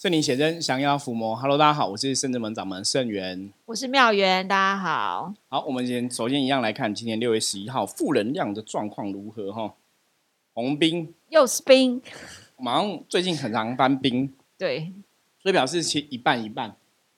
圣灵写真，降妖伏魔。Hello，大家好，我是圣智门掌门圣元。我是妙元，大家好。好，我们先首先一样来看今天六月十一号负能量的状况如何哈？红兵又是兵，马上最近很常搬兵，对，所以表示其一半一半，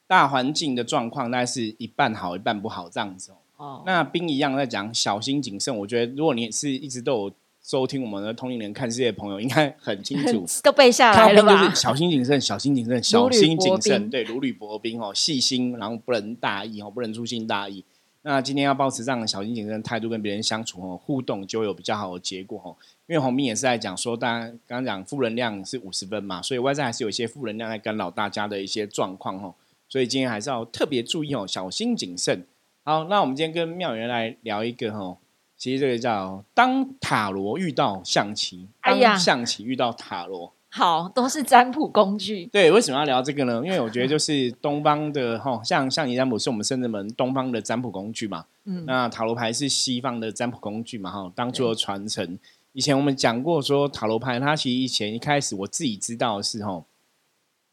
大环境的状况大概是一半好一半不好这样子哦。哦，那兵一样在讲小心谨慎，我觉得如果你是一直都有收听我们的通灵人看世界的朋友，应该很清楚。都背下来了吧就是？小心谨慎，小心谨慎，小心谨慎，冰对，如履薄冰哦，细心，然后不能大意哦，不能粗心大意。那今天要保持这样的小心谨慎的态度跟别人相处哦，互动就会有比较好的结果哦。因为洪斌也是在讲说，大家刚刚讲负能量是五十分嘛，所以外在还是有一些负能量在干扰大家的一些状况哦。所以今天还是要特别注意哦，小心谨慎。好，那我们今天跟妙元来聊一个哦，其实这个叫当塔罗遇到象棋，哎呀当象棋遇到塔罗。好，都是占卜工具。对，为什么要聊这个呢？因为我觉得就是东方的哈，像象棋占卜是我们圣人门东方的占卜工具嘛，嗯，那塔罗牌是西方的占卜工具嘛，哈，当初的传承。以前我们讲过说塔罗牌，它其实以前一开始我自己知道的是哈，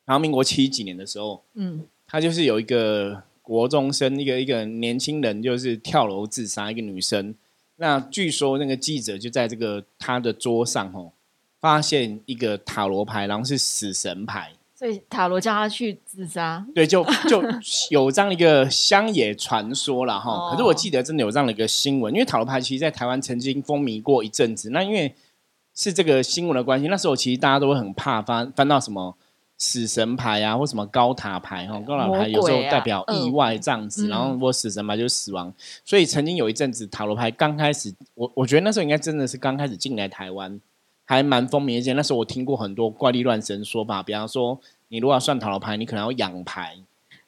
然后民国七几年的时候，嗯，他就是有一个国中生，一个一个年轻人，就是跳楼自杀，一个女生。那据说那个记者就在这个他的桌上哦，发现一个塔罗牌，然后是死神牌。所以塔罗叫他去自杀。对，就就有这样一个乡野传说了哈。哦可是我记得真的有这样的一个新闻，因为塔罗牌其实在台湾曾经风靡过一阵子。那因为是这个新闻的关系，那时候其实大家都会很怕翻翻到什么死神牌啊，或什么高塔牌哈。高塔牌有时候代表意外这样子，嗯然后如果死神牌就是死亡。所以曾经有一阵子塔罗牌刚开始，我我觉得那时候应该真的是刚开始进来台湾。还蛮风靡一些，那时候我听过很多怪力乱神说法，比方说你如果要算塔罗牌，你可能要养牌，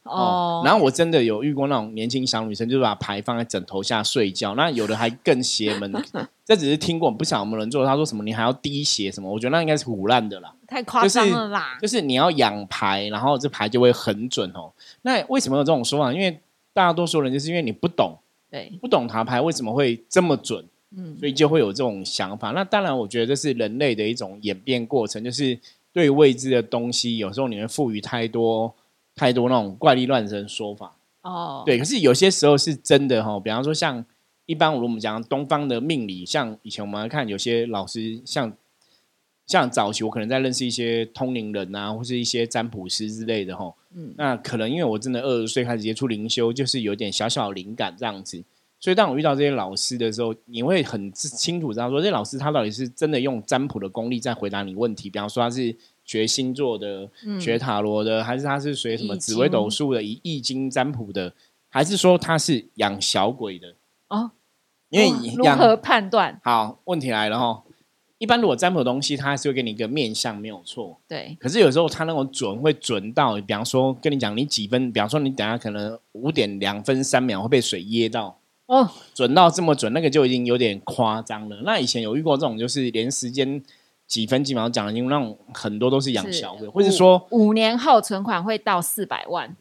哦，然后我真的有遇过那种年轻小女生，就是把牌放在枕头下睡觉。那有的还更邪门，这只是听过，不晓得有没有人做。他说什么你还要滴血什么？我觉得那应该是胡乱的啦。太夸张了啦。就是你要养牌，然后这牌就会很准哦。那为什么有这种说法？因为大多数人就是因为你不懂，对，不懂塔牌为什么会这么准，嗯，所以就会有这种想法。那当然，我觉得这是人类的一种演变过程，就是对未知的东西，有时候你会赋予太多太多那种怪力乱神的说法。哦，对，可是有些时候是真的哈，比方说像一般我们讲东方的命理，像以前我们来看有些老师，像像早期我可能在认识一些通灵人啊，或是一些占卜师之类的哈，嗯那可能因为我真的二十岁开始接触灵修，就是有点小小的灵感这样子，所以当我遇到这些老师的时候，你会很清楚知道说，这些老师他到底是真的用占卜的功力在回答你问题，比方说他是学星座的，嗯学塔罗的，还是他是学什么紫微斗经数的、以易经占卜的，还是说他是养小鬼的？哦，因为哇如何判断？好问题来了哈。一般如果占卜的东西，它还是会给你一个面相，没有错。对，可是有时候它那种准会准到，比方说跟你讲你几分，比方说你等下可能五点两分三秒会被水噎到，哦，准到这么准，那个就已经有点夸张了。那以前有遇过这种，就是连时间几分几秒讲的，因为那种很多都是养是小鬼，或者说五年后存款会到四百万。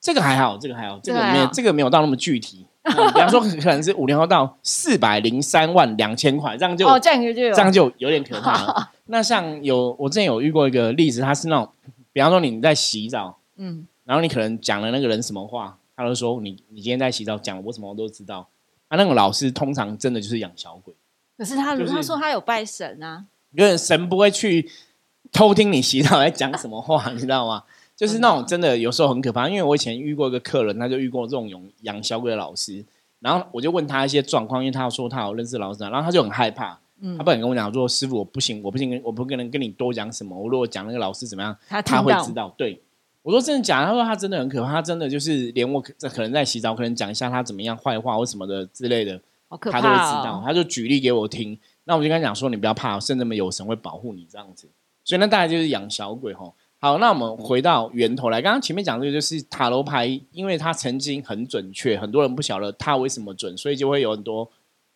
这个还好，这个还好，这个没有这个没有到那么具体。嗯比方说可能是五年后到四百零三万两千块，这样就、哦，这样就有这样就有点可怕了。那像有我之前有遇过一个例子，他是那种，比方说你在洗澡，嗯，然后你可能讲了那个人什么话，他就说你你今天在洗澡讲了我什么我都知道。啊，那个老师通常真的就是养小鬼，可是他就是他说他有拜神啊，因为神不会去偷听你洗澡在讲什么话，你知道吗？就是那种真的有时候很可怕。因为我以前遇过一个客人，他就遇过这种养养小鬼的老师，然后我就问他一些状况，因为他说他有认识老师，然后他就很害怕，嗯他不敢跟我讲说师傅我不行，我不行，我不可能跟你多讲什么。我如果讲那个老师怎么样，他会知道。对我说真的假的？他说他真的很可怕，他真的就是连我可可能在洗澡，可能讲一下他怎么样坏话或什么的之类的，他都会知道。哦。他就举例给我听，那我就跟他讲说你不要怕，甚至们有神会保护你这样子。所以那大概就是养小鬼吼。好，那我们回到源头来，刚刚前面讲这个就是塔罗牌，因为它曾经很准确，很多人不晓得它为什么准，所以就会有很多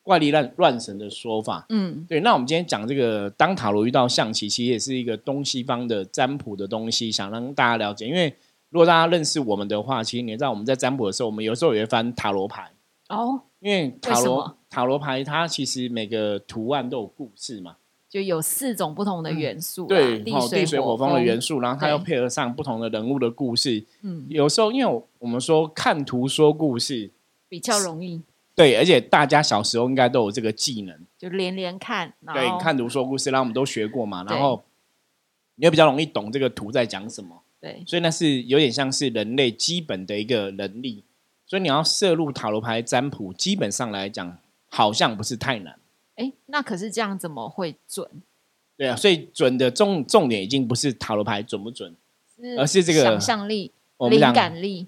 怪力乱乱神的说法。嗯，对，那我们今天讲这个，当塔罗遇到象棋，其实也是一个东西方的占卜的东西，想让大家了解。因为如果大家认识我们的话，其实你知道我们在占卜的时候，我们有时候也会翻塔罗牌，哦，因为塔罗为塔罗牌它其实每个图案都有故事嘛。就有四种不同的元素啦，对，好，地水地水火风的元素，然后它又配合上不同的人物的故事。嗯，有时候，因为我们说看图说故事，比较容易，对，而且大家小时候应该都有这个技能，就连连看，对，看图说故事，然后我们都学过嘛，然后你也比较容易懂这个图在讲什么，对所以那是有点像是人类基本的一个能力。所以你要摄入塔罗牌占卜，基本上来讲好像不是太难，哎，那可是这样怎么会准？对啊，所以准的重重点已经不是塔罗牌准不准，而是这个想象力、灵感力，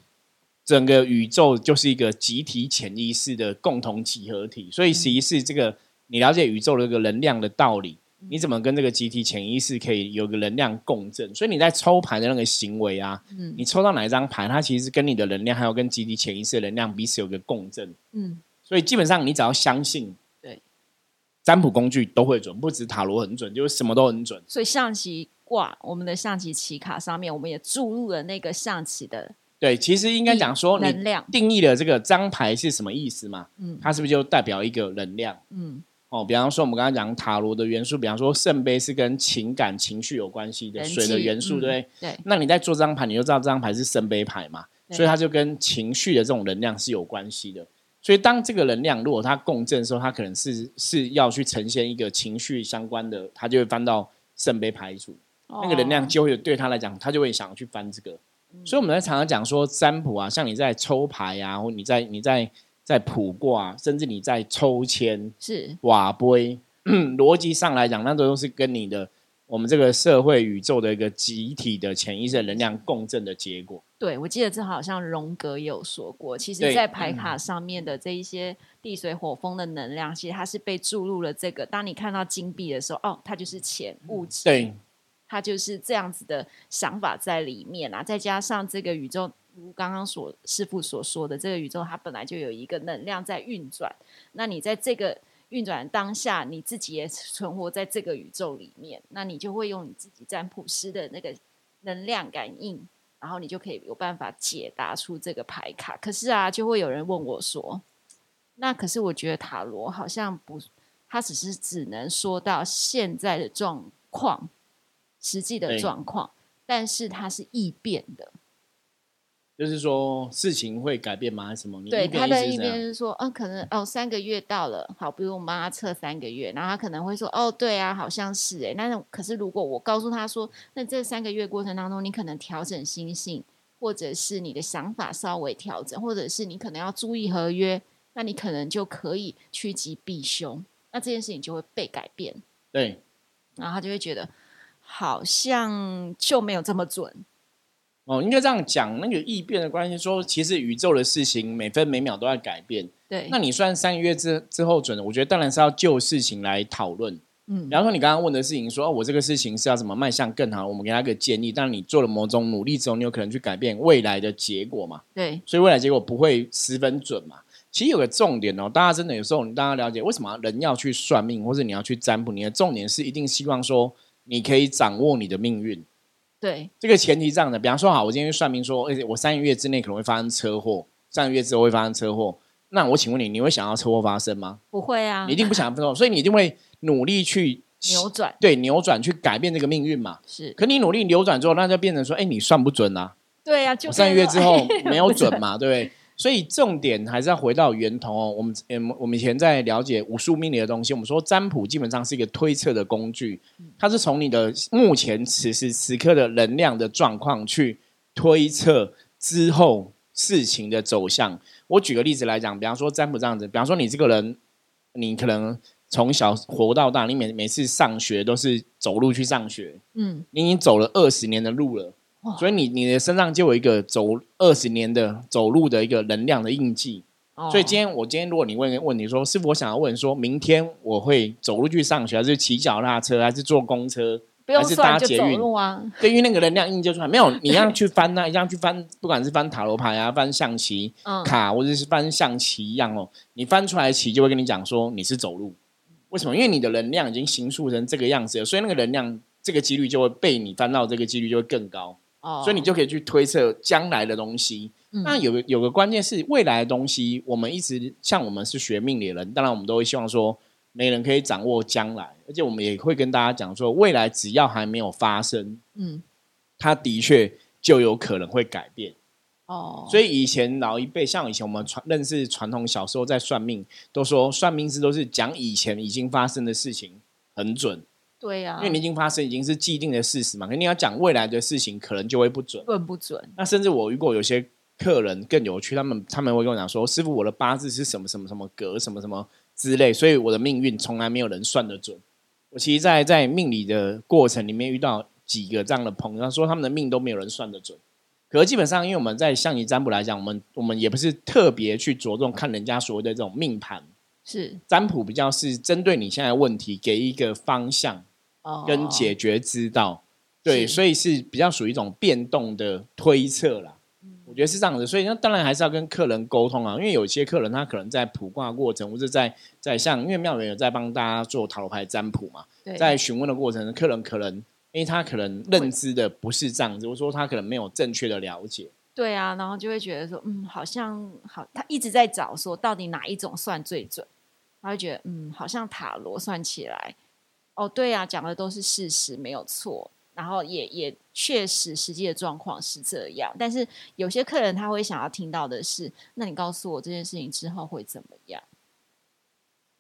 整个宇宙就是一个集体潜意识的共同集合体，所以其实是这个你了解宇宙的这个能量的道理，你怎么跟这个集体潜意识可以有个能量共振？所以你在抽牌的那个行为啊，嗯。你抽到哪一张牌，它其实跟你的能量还有跟集体潜意识的能量彼此有个共振，嗯，所以基本上你只要相信，对，占卜工具都会准，不止塔罗很准，就是什么都很准。所以象棋挂我们的象棋棋卡上面，我们也注入了那个象棋的对，其实应该讲说你能量，定义了这个张牌是什么意思嘛？嗯它是不是就代表一个能量？嗯，哦，比方说我们刚刚讲塔罗的元素，比方说圣杯是跟情感情绪有关系的人水的元素，嗯对不对？对，那你在做这张牌，你就知道这张牌是圣杯牌嘛，所以它就跟情绪的这种能量是有关系的。所以当这个能量如果它共振的时候，它可能是是要去呈现一个情绪相关的，它就会翻到圣杯牌组，那个能量哦就会对他来讲，他就会想要去翻这个。所以我们在常常讲说占卜啊，像你在抽牌啊，或你在你在在卜卦，甚至你在抽签、是。瓦杯，逻辑上来讲，那都是跟你的我们这个社会宇宙的一个集体的潜意识的能量共振的结果。对，我记得这好像荣格也有说过，其实，在牌卡上面的这一些地水火风的能量，其实它是被注入了这个。当你看到金币的时候，哦，它就是钱物质，对，它就是这样子的想法在里面啊。再加上这个宇宙，如刚刚所师傅所说的，这个宇宙它本来就有一个能量在运转。那你在这个运转当下，你自己也存活在这个宇宙里面，那你就会用你自己占卜师的那个能量感应，然后你就可以有办法解答出这个牌卡。可是啊，就会有人问我说：“那可是我觉得塔罗好像不，它只是只能说到现在的状况，实际的状况，但是它是易变的。”就是说事情会改变吗？还是什么？你对，他的一边是说，嗯、可能哦，三个月到了，好，比如我们帮他测三个月，然后他可能会说，哦，对啊，好像是哎，那可是如果我告诉他说，那这三个月过程当中，你可能调整心性，或者是你的想法稍微调整，或者是你可能要注意合约，那你可能就可以趋吉避凶，那这件事情就会被改变，对然后他就会觉得好像就没有这么准，哦，应该这样讲，那个异变的关系，说其实宇宙的事情每分每秒都在改变。对，那你算三个月之之后准的，我觉得当然是要就事情来讨论。嗯比方说你刚刚问的事情说，哦，我这个事情是要怎么迈向更好，我们给他一个建议。但你做了某种努力之后，你有可能去改变未来的结果嘛？对，所以未来结果不会十分准嘛。其实有个重点哦，大家真的有时候大家了解为什么人要去算命，或者你要去占卜，你的重点是一定希望说你可以掌握你的命运。对，这个前提是这样的，比方说好，我今天算命说，而且我三个月之内可能会发生车祸，三个月之后会发生车祸。那我请问你，你会想要车祸发生吗？不会啊你一，定不想要车祸，所以你一定会努力去扭转对扭转，去改变这个命运嘛。是，可你努力扭转之后，那就变成说，哎，你算不准啊。对呀、就三个月之后没有 准嘛，对不对？所以重点还是要回到源头哦。我们嗯，我们以前在了解武术命理的东西，我们说占卜基本上是一个推测的工具，它是从你的目前此时此刻的能量的状况去推测之后事情的走向。我举个例子来讲，比方说占卜这样子，比方说你这个人，你可能从小活到大，你每每次上学都是走路去上学，嗯，你已经走了二十年的路了哇，所以你你的身上就有一个走二十年的走路的一个能量的印记。哦所以今天我今天如果你问问你说，师傅，我想要问说，明天我会走路去上学，还是骑脚踏车，还是坐公车？不用还是搭捷运路啊，对，因为那个能量印就出来，没有你要去翻啊，一样去翻，不管是翻塔罗牌啊，翻象棋嗯，卡，或者是翻象棋一样哦，你翻出来棋就会跟你讲说你是走路。为什么？因为你的能量已经形塑成这个样子了，所以那个能量这个几率就会被你翻到这个几率就会更高。哦，所以你就可以去推测将来的东西。嗯。那有个有个关键是未来的东西，我们一直像我们是学命理的人，当然我们都会希望说，没人可以掌握将来，而且我们也会跟大家讲说，未来只要还没有发生，嗯，它的确就有可能会改变。哦，所以以前老一辈，像以前我们传认识传统小时候在算命，都说算命师都是讲以前已经发生的事情很准，对呀、因为你已经发生已经是既定的事实嘛，肯定要讲未来的事情，可能就会不准。准不准？那甚至我如果有些客人更有趣，他们他们会跟我讲说，师傅我的八字是什么什么什么格什么什么之类，所以我的命运从来没有人算得准。我其实在，在命理的过程里面遇到几个这样的朋友，他说他们的命都没有人算得准。可是基本上，因为我们在象棋占卜来讲，我们我们也不是特别去着重看人家所谓的这种命盘是占卜，比较是针对你现在的问题给一个方向哦，跟解决之道。对，所以是比较属于一种变动的推测啦。我觉得是这样子，所以那当然还是要跟客人沟通啊，因为有些客人他可能在卜卦过程，或者在在像因为妙缘有在帮大家做塔罗牌占卜嘛，对在询问的过程，客人可能因为他可能认知的不是这样子，或者说他可能没有正确的了解。对啊，然后就会觉得说，嗯，好像好，他一直在找说到底哪一种算最准，他会觉得，嗯，好像塔罗算起来，哦，对啊，讲的都是事实，没有错，然后也也确实实际的状况是这样，但是有些客人他会想要听到的是，那你告诉我这件事情之后会怎么样？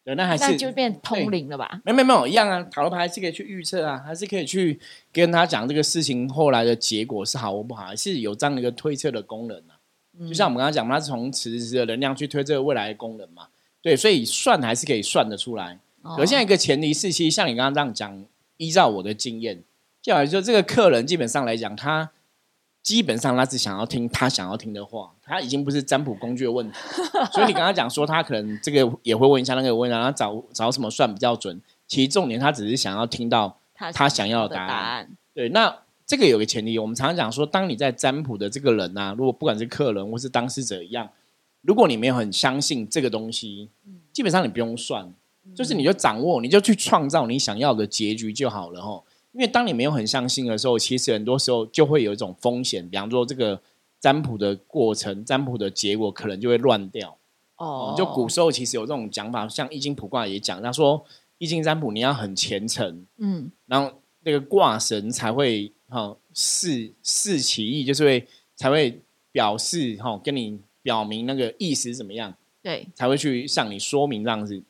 对，那还那是就变通灵了吧？没有没有没有一样啊，塔罗牌还是可以去预测啊，还是可以去跟他讲这个事情后来的结果是好或不好，还是有这样的一个推测的功能啊。就像我们刚刚讲，他是从磁石的能量去推测未来的功能嘛。对，所以算还是可以算得出来。哦可现在一个前提是，其实像你刚刚这样讲，依照我的经验，就好像说这个客人基本上来讲，他基本上他是想要听他想要听的话，他已经不是占卜工具的问题。所以你刚刚讲说他可能这个也会问一下，那个也问一下，然后找找什么算比较准。其实重点他只是想要听到他他想要的的答案案，对，那这个有个前提，我们常常讲说，当你在占卜的这个人啊，如果不管是客人或是当事者一样，如果你没有很相信这个东西，基本上你不用算，就是你就掌握，你就去创造你想要的结局就好了吼。因为当你没有很相信的时候，其实很多时候就会有一种风险，比方说这个占卜的过程、占卜的结果可能就会乱掉。哦，就古时候其实有这种讲法，像易经卜卦也讲，他说易经占卜你要很虔诚，嗯然后那个卦神才会哈示示其意，就是会才会表示哈跟你表明那个意思怎么样，对才会去向你说明这样子。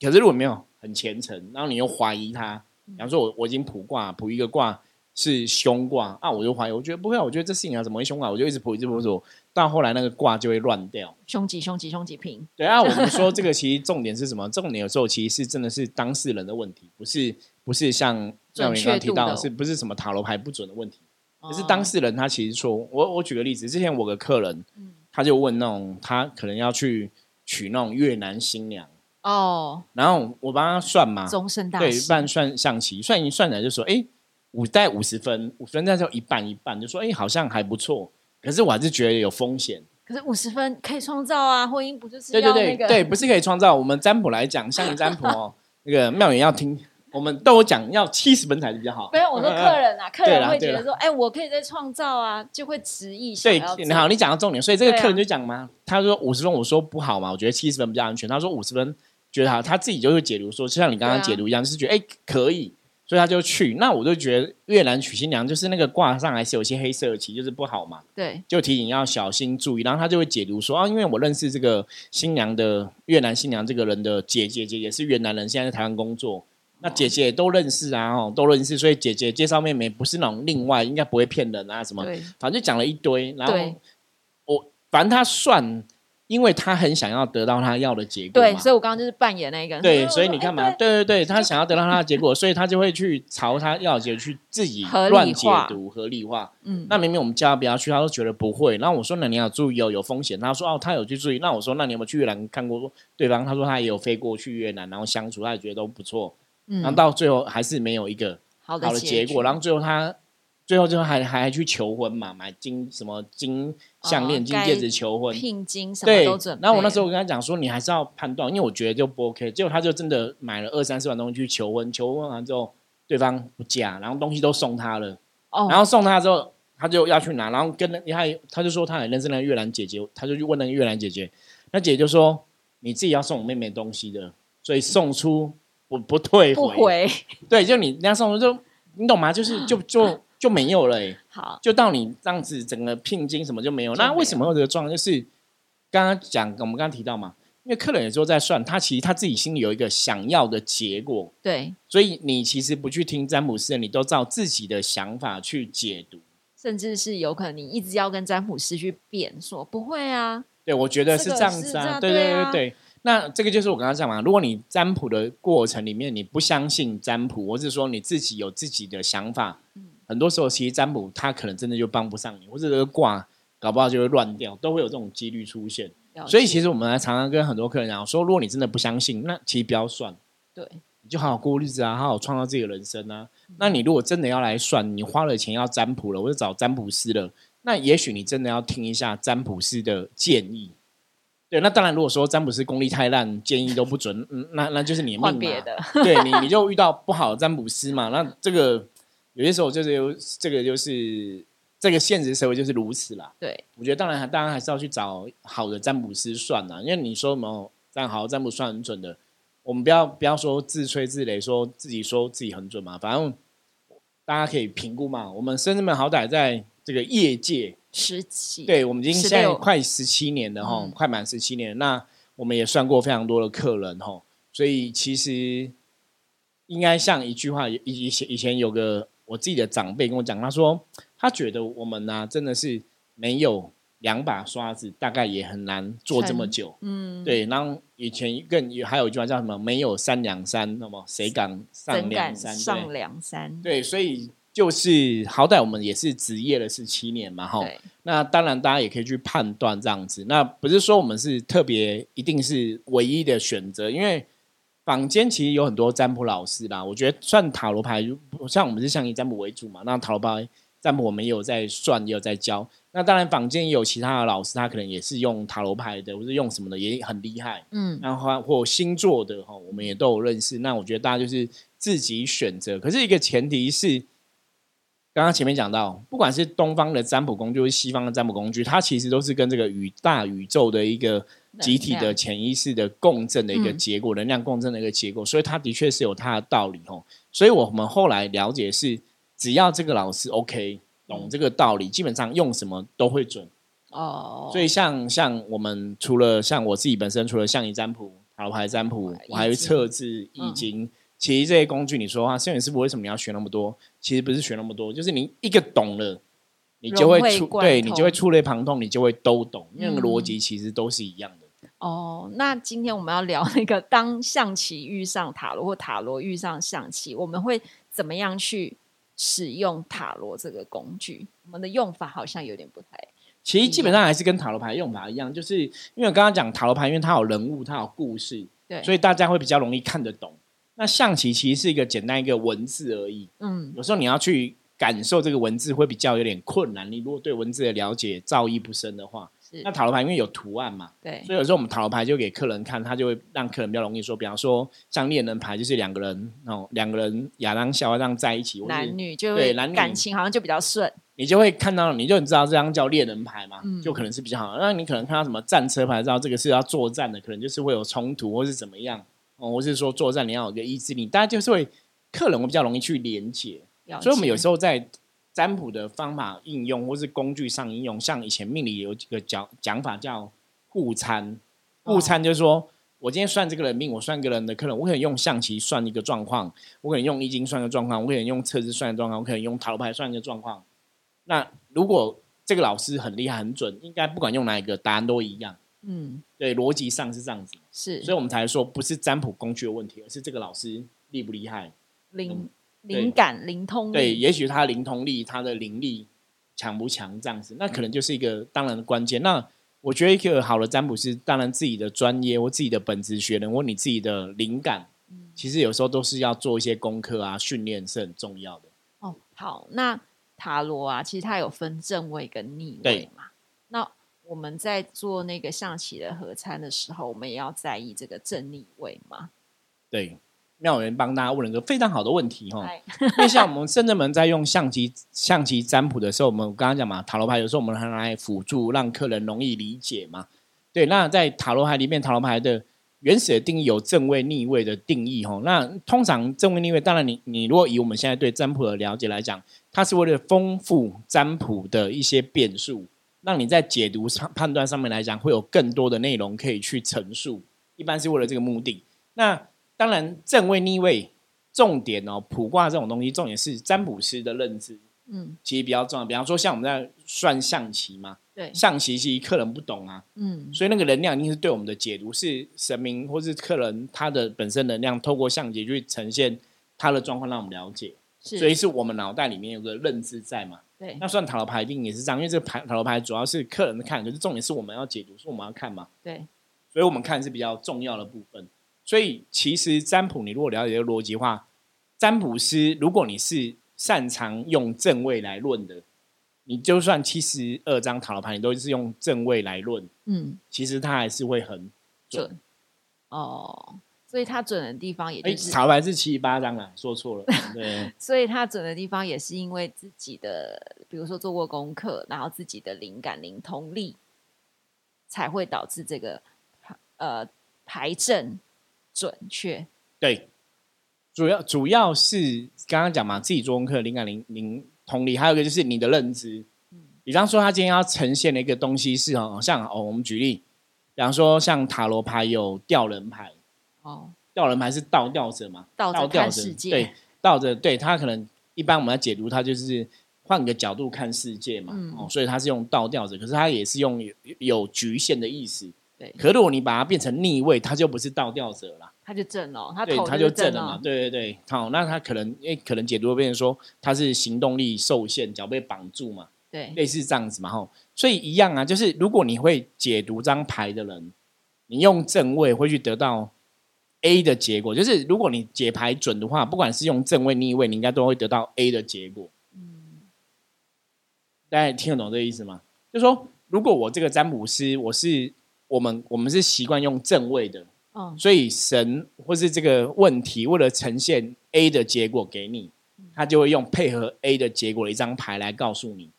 可是如果没有很虔诚，然后你又怀疑他，比方说我我已经卜卦卜一个卦是凶卦啊，我就怀疑，我觉得不会啊，我觉得这事情啊怎么会凶啊，我就一直卜一直卜卜，到后来那个卦就会乱掉。凶吉凶吉凶吉平，对啊，我们说这个其实重点是什么？重点有时候其实是真的是当事人的问题，不是不是像像你刚刚提到是不是什么塔罗牌不准的问题？可是哦当事人他其实说，我我举个例子，之前我有个客人，嗯他就问那种他可能要去娶那种越南新娘，哦，然后我帮他算嘛，终身大对，一半算象棋，算一算起来就说，哎，五大概五十分，五十分那就一半一半，就说，哎，好像还不错，可是我还是觉得有风险。可是五十分可以创造啊，婚姻不就是对对对对，不是可以创造。我们占卜来讲，像占卜哦，那个妙远要听，我们都有讲要七十分才是比较好。没有，我说 客人啊，客人会觉得说，哎，我可以再创造啊，就会执意想对你好，你讲到重点，所以这个客人就讲嘛，他说五十分，我说不好嘛，我觉得七十分比较安全。他说五十分，觉得好，他自己就会解读说，就像你刚刚解读一样，就是觉得哎可以，所以他就去。那我就觉得越南娶新娘就是那个挂上还是有些黑色的旗，就是不好嘛。对。就提醒要小心注意，然后他就会解读说啊，因为我认识这个新娘的越南新娘这个人的姐姐，姐姐是越南人，现在在台湾工作，那姐姐都认识啊，哦，都认识，所以姐姐介绍妹妹不是那种另外，应该不会骗人啊什么，对。反正就讲了一堆，然后我反正他算，因为他很想要得到他要的结果对，嘛所以我刚刚就是扮演那个，对，所以你看嘛，哎对对对，他想要得到他的结果，所以他就会去朝他要的结果去自己乱解读、合理化。嗯，那明明我们叫他不要去，他都觉得不会。然后我说：“那你要注意哦，有风险。”他说：“哦，他有去注意。”那我说：“那你有没有去越南看过对方？”他说：“他也有飞过去越南，然后相处，他也觉得都不错。嗯然后到最后还是没有一个好好的结结果。然后最后他最后最后还还还去求婚嘛，买金什么金项链、哦金戒指求婚。聘金什么都准备。，然后我那时候我跟他讲说，你还是要判断，因为我觉得就不 OK。结果他就真的买了二三十万东西去求婚，求婚完之后对方不嫁，然后东西都送他了。哦，然后送他之后，他就要去拿，然后跟那他他就说他很认识那个越南姐姐，他就去问那个越南姐姐，那姐姐就说你自己要送我妹妹东西的，所以送出我不退不回。对，就你人家送出就你懂吗？就是就就就没有了、欸，好，就到你这样子整个聘金什么就没有。那为什么会有这个状况？就是刚刚讲，我们刚刚提到嘛，因为客人有时候在算，他其实他自己心里有一个想要的结果，对，所以你其实不去听占卜师的，你都照自己的想法去解读。甚至是有可能你一直要跟占卜师去辩说不会啊，对，我觉得是这样子啊，对对啊对对。那这个就是我刚刚讲嘛，如果你占卜的过程里面你不相信占卜，或是说你自己有自己的想法，嗯很多时候其实占卜它可能真的就帮不上你，或者这个卦搞不好就会乱掉，都会有这种几率出现。所以其实我们还常常跟很多客人讲说，如果你真的不相信，那其实不要算，对，你就好好过日子啊，好好创造自己的人生啊。那你如果真的要来算，你花了钱要占卜了，或者找占卜师了，那也许你真的要听一下占卜师的建议。对，那当然，如果说占卜师功力太烂，建议都不准，嗯，那那就是你的命嘛。别的，对你，你就遇到不好的占卜师嘛。那这个有些时候就是有这个就是这个现实社会就是如此啦。对，我觉得当然还当然还是要去找好的占卜师算呐，因为你说什么这样好占卜算很准的，我们不要不要说自吹自擂，说自己说自己很准嘛，反正大家可以评估嘛。我们深圳们好歹在这个业界，十七，对我们已经现在快十七年了哈，嗯快满十七年。那我们也算过非常多的客人哈，所以其实应该像一句话，以以前以前有个我自己的长辈跟我讲，他说他觉得我们呢、真的是没有两把刷子，大概也很难做这么久。嗯，对，然后以前更有还有一句话叫什么？没有三两三，那么谁敢上梁山？上对梁山？对，所以就是好歹我们也是职业了十七年嘛，哈。那当然，大家也可以去判断这样子。那不是说我们是特别一定是唯一的选择，因为坊间其实有很多占卜老师啦。我觉得算塔罗牌，像我们是像以占卜为主嘛，那塔罗牌占卜我们也有在算，也有在教。那当然，坊间也有其他的老师，他可能也是用塔罗牌的，或是用什么的，也很厉害。嗯，然后或星座的哈，我们也都有认识。那我觉得大家就是自己选择，可是一个前提是，刚刚前面讲到，不管是东方的占卜工具，或是西方的占卜工具，它其实都是跟这个宇大宇宙的一个集体的潜意识的共振的一个嗯结果，能量共振的一个结果，所以他的确是有他的道理哦。所以我们后来了解是，只要这个老师 OK 懂这个道理，基本上用什么都会准。哦，所以像像我们除了像我自己本身，除了象棋占卜、塔罗牌占卜，我还会测字、易经。其实这些工具，你说话，摄影师傅为什么你要学那么多？其实不是学那么多，就是你一个懂了，你就会触，融会贯对你就会触类旁通，你就会都懂，那个逻嗯辑其实都是一样的。哦，那今天我们要聊那个，当象棋遇上塔罗，或塔罗遇上象棋，我们会怎么样去使用塔罗这个工具？我们的用法好像有点不太其实基本上还是跟塔罗牌用法一样，就是因为我刚刚讲塔罗牌，因为它有人物，它有故事，对，所以大家会比较容易看得懂。那象棋其实是一个简单一个文字而已，嗯，有时候你要去感受这个文字会比较有点困难。你如果对文字的了解造诣不深的话，是那塔罗牌因为有图案嘛，对，所以有时候我们塔罗牌就给客人看，他就会让客人比较容易说，比方说像恋人牌，就是两个人哦，两个人亚当夏娃这样在一起，男女就对男女。感情好像就比较顺，你就会看到，你就知道这张叫恋人牌嘛，嗯。就可能是比较好。那你可能看到什么战车牌，知道这个是要作战的，可能就是会有冲突或是怎么样哦，或是说作战你要有个意志力，大家就是会客人会比较容易去连接。所以我们有解时候在占卜的方法应用或是工具上应用，像以前命理有几个讲讲法叫互参，哦互参就是说。我今天算这个人命，我算一个人的客人，我可能用象棋算一个状况，我可能用易经算一个状况，我可能用测字算一个状况，我可能用塔罗牌算一个状况。那如果这个老师很厉害很准，应该不管用哪一个答案都一样。嗯，对，逻辑上是这样子，是所以我们才说不是占卜工具的问题，而是这个老师厉不厉害。灵感灵通对，也许他的灵通力、他的灵力强不强这样子，那可能就是一个当然的关键。那我觉得一个好的占卜师，当然自己的专业或自己的本职学能或你自己的灵感，嗯其实有时候都是要做一些功课啊，训练是很重要的。哦，好，那塔罗啊，其实它有分正位跟逆位嘛。那我们在做那个象棋的合餐的时候，我们也要在意这个正逆位嘛？对，妙人帮大家问了一个非常好的问题哈。哎，因为像我们深圳门在用象棋象棋占卜的时候，我们刚刚讲嘛，塔罗牌有时候我们拿来辅助，让客人容易理解嘛。对，那在塔罗牌里面，塔罗牌的原始的定义有正位逆位的定义哈。那通常正位逆位，当然你你如果以我们现在对占卜的了解来讲，它是为了丰富占卜的一些变数，让你在解读上判断上面来讲会有更多的内容可以去陈述。一般是为了这个目的。那当然正位逆位重点哦，卜卦这种东西重点是占卜师的认知，嗯其实比较重要。比方说像我们在算象棋嘛，对，象棋其实客人不懂啊，嗯所以那个能量一定是对我们的解读是神明或是客人他的本身能量，透过象棋去呈现他的状况，让我们了解。所以是我们脑袋里面有个认知在嘛。对那算塔罗牌一定也是这样，因为这个牌塔罗牌主要是客人看，可是重点是我们要解读，是我们要看嘛。对，所以我们看是比较重要的部分。所以其实占卜，你如果了解这个逻辑的话，占卜师如果你是擅长用正位来论的，你就算七十二张塔罗牌，你都是用正位来论，嗯其实它还是会很准。准哦，所以它准的地方也是，塔罗牌是七十八张啊，说错了。对，所以它准的地方也是因为自己的，比如说做过功课，然后自己的灵感灵通力，才会导致这个呃牌阵准确。对，主要主要是刚刚讲嘛，自己做功课，灵感灵灵同理，还有一个就是你的认知。比方说，他今天要呈现的一个东西是哦，像哦，我们举例，比方说像塔罗牌有吊人牌，哦，吊人牌是倒吊者嘛，倒着吊看世界，对，倒着，对他可能一般我们要解读，他就是换个角度看世界嘛，嗯哦，所以他是用倒吊者，可是他也是用有有局限的意思。对。可如果你把它变成逆位，它就不是倒吊者了。它就正了，它就正了嘛，对对对，好，那他可能因为可能解读会变成说他是行动力受限，脚被绑住嘛，对，类似这样子嘛，吼，所以一样啊，就是如果你会解读张牌的人，你用正位会去得到 A 的结果，就是如果你解牌准的话，不管是用正位逆位，你应该都会得到 A 的结果。嗯。大家听得懂这个意思吗？就说如果我这个占卜师，我是我们我们是习惯用正位的，嗯所以神或是这个问题，为了呈现 A 的结果给你，他就会用配合 A 的结果的一张牌来告诉你。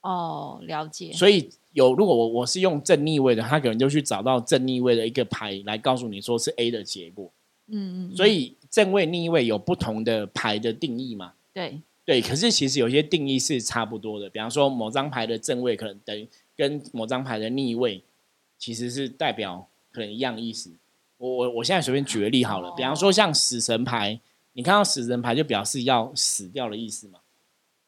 哦，了解，所以有如果我我是用正逆位的，他可能就去找到正逆位的一个牌来告诉你说是 A 的结果。嗯嗯，所以正位逆位有不同的牌的定义嘛？对，对，可是其实有些定义是差不多的。比方说某张牌的正位可能等于跟某张牌的逆位，其实是代表可能一样意思。我我我现在随便举个例好了，比方说像死神牌，你看到死神牌就表示要死掉的意思嘛，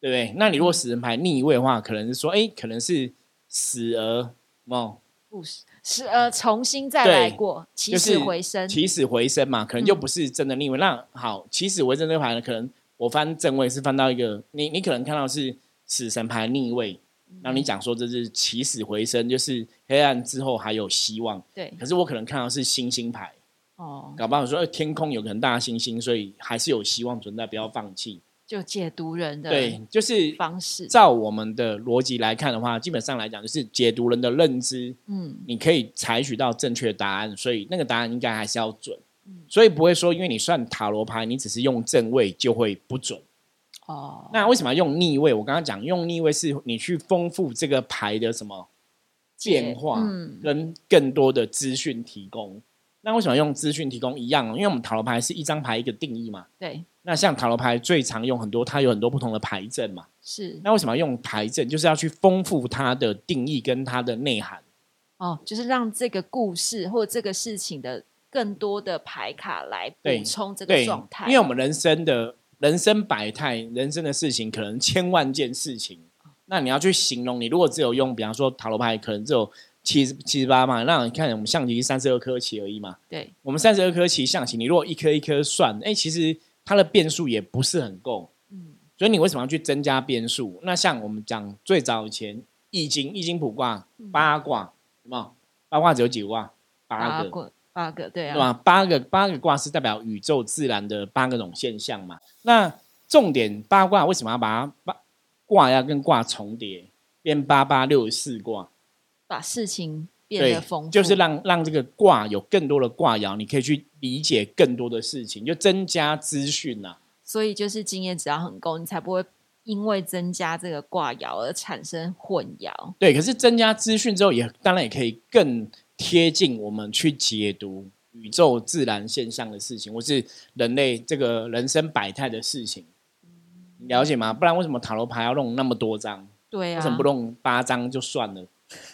对不对？那你如果死神牌逆位的话，可能是说，哎，可能是死而哦，不是是呃，重新再来过，起死回生，起死回生嘛，可能就嗯不是真的逆位。那好，起死回生这个牌呢，可能我翻正位是翻到一个，你你可能看到是死神牌逆位，然后你讲说这是起死回生，就是黑暗之后还有希望。对，可是我可能看到是星星牌，哦，搞不好说呃天空有个很大的星星，所以还是有希望存在，不要放弃。就解读人的对，就是方式，照我们的逻辑来看的话，基本上来讲就是解读人的认知，嗯你可以采取到正确的答案，所以那个答案应该还是要准。嗯所以不会说，因为你算塔罗牌，你只是用正位就会不准。哦，那为什么要用逆位？我刚刚讲用逆位是你去丰富这个牌的什么变化，嗯跟更多的资讯提供。那为什么用资讯提供一样？因为我们塔罗牌是一张牌一个定义嘛。对，那像塔罗牌最常用很多，它有很多不同的牌阵嘛。是那为什么要用牌阵？就是要去丰富它的定义跟它的内涵。哦，就是让这个故事或这个事情的更多的牌卡来补充这个状，态，因为我们人生的人生百态，人生的事情可能千万件事情，那你要去形容，你如果只有用，比方说塔罗牌，可能只有七十七十八嘛，那你看我们象棋三十二颗棋而已嘛，对我们三十二颗棋象棋，你如果一颗一颗算，哎、其实它的变数也不是很够，嗯所以你为什么要去增加变数？那像我们讲最早以前易经，易经卜卦八卦，有没有？八卦只有几个卦？八个。个八个对啊，对吧？八个八个卦是代表宇宙自然的八个种现象嘛。那重点八卦为什么要把它八卦要跟卦重叠，变八八六十四卦？把事情变对得丰富，，就是让让这个卦有更多的卦爻，你可以去理解更多的事情，就增加资讯呐。所以就是经验只要很够，你才不会因为增加这个卦爻而产生混淆。对，可是增加资讯之后也，当然也可以更贴近我们去解读宇宙自然现象的事情，或是人类这个人生百态的事情，你了解吗？不然为什么塔罗牌要弄那么多张？对啊，为什么不弄八张就算了？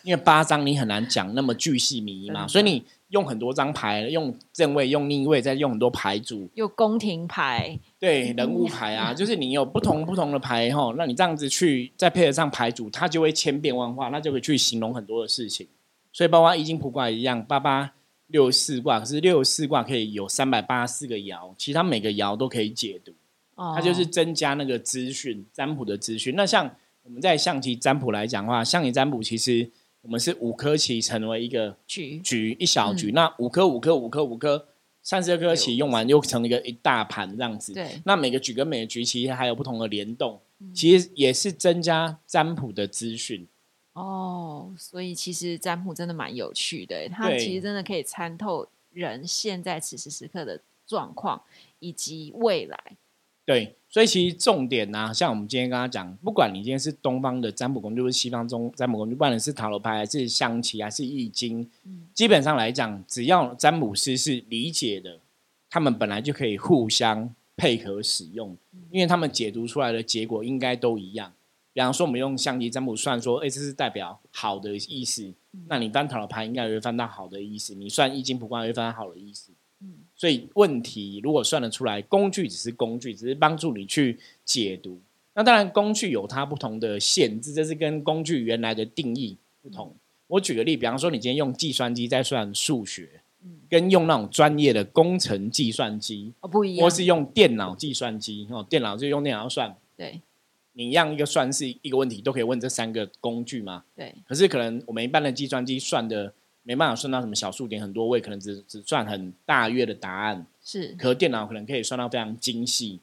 因为八张你很难讲那么巨细靡遗嘛，所以你用很多张牌，用正位、用逆位，再用很多牌组，有宫廷牌，对人物牌啊，就是你有不同不同的牌哈，那你这样子去再配合上牌组，它就会千变万化，那就可以去形容很多的事情。所以包括易经卜卦一样，八八六十四卦，可是六十四卦可以有三百八十四个爻，其实它每个爻都可以解读，哦。它就是增加那个资讯占卜的资讯。那像我们在象棋占卜来讲的话，象棋占卜其实我们是五颗棋成为一个局，局一小局，那五颗五颗五颗五颗，三十二颗棋用完又成一个一大盘这样子。对，那每个局跟每个局其实还有不同的联动，其实也是增加占卜的资讯。哦，所以其实占卜真的蛮有趣的，它其实真的可以参透人现在此时此刻的状况以及未来。对，所以其实重点呢、像我们今天刚刚讲，不管你今天是东方的占卜工具，或是西方中占卜工具，不管你是塔罗牌，还是象棋，还是易经，基本上来讲，只要占卜师是理解的，他们本来就可以互相配合使用，因为他们解读出来的结果应该都一样。比方说，我们用象棋占卜算说，哎，这是代表好的意思，那你翻塔罗牌应该也会翻到好的意思，你算易经卜卦也会翻到好的意思。所以问题如果算得出来，工具只是工具，只是帮助你去解读。那当然，工具有它不同的限制，这是跟工具原来的定义不同。我举个例，比方说，你今天用计算机在算数学，跟用那种专业的工程计算机，哦，不一样，或是用电脑计算机哦，电脑就用电脑算，对你一样一个算式一个问题，都可以问这三个工具嘛。对可是可能我们一般的计算机算的没办法算到什么小数点很多位，可能只只算很大约的答案。是，可电脑可能可以算到非常精细，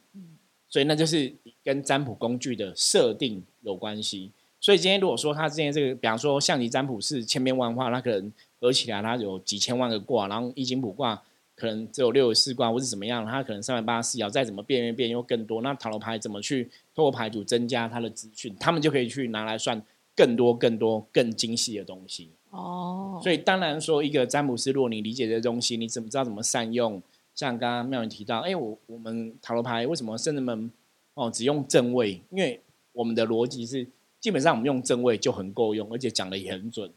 所以那就是跟占卜工具的设定有关系。所以今天如果说它之前这个，比方说象棋占卜是千变万化，那可能合起来它有几千万个卦，然后易经卜卦可能只有六十四卦或是怎么样，它可能三百八十四爻，再怎么变变变又更多。那塔罗牌怎么去透过牌组增加它的资讯，他们就可以去拿来算更多更多更精细的东西。哦，所以当然说，一个占卜师，如果你理解这些东西，你怎么知道怎么善用？像刚刚妙云提到，哎，我我们塔罗牌为什么圣人们哦只用正位？因为我们的逻辑是，基本上我们用正位就很够用，而且讲的也很准。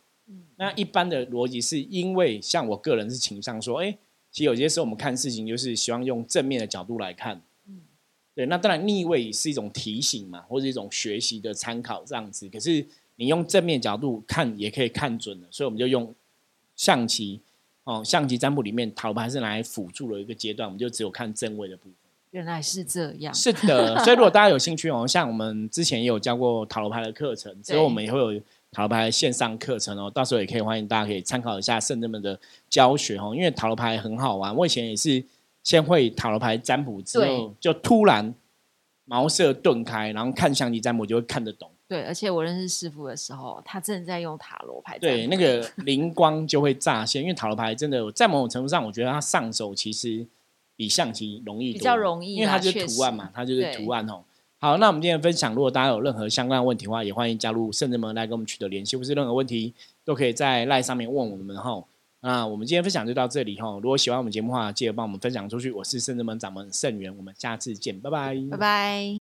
那一般的逻辑是因为，像我个人是倾向说，哎，其实有些时候我们看事情就是希望用正面的角度来看。对，那当然逆位是一种提醒嘛，或者一种学习的参考这样子。可是你用正面角度看也可以看准了，所以我们就用象棋哦，象棋占卜里面塔罗牌是拿来辅助的一个阶段，我们就只有看正位的部分。原来是这样，是的，所以如果大家有兴趣哦，像我们之前也有教过塔罗牌的课程，之后我们也会有塔罗牌的线上课程哦，到时候也可以欢迎大家可以参考一下圣人们的教学哦，因为塔罗牌很好玩，我以前也是先会塔罗牌占卜之后，就突然茅塞顿开，然后看象棋占卜就会看得懂，对，而且我认识师傅的时候，他正在用塔罗牌占对，那个灵光就会乍现，因为塔罗牌真的在某种程度上，我觉得它上手其实比象棋容易多比较容易啦因为它就是确图案嘛实，它就是对图案哦。好，那我们今天的分享，如果大家有任何相关的问题的话，也欢迎加入圣人们来跟我们取得联系，或是任何问题都可以在赖上面问我们哈。那我们今天分享就到这里哈。如果喜欢我们节目的话，记得帮我们分享出去。我是圣人门掌门盛元，我们下次见，拜拜，拜拜。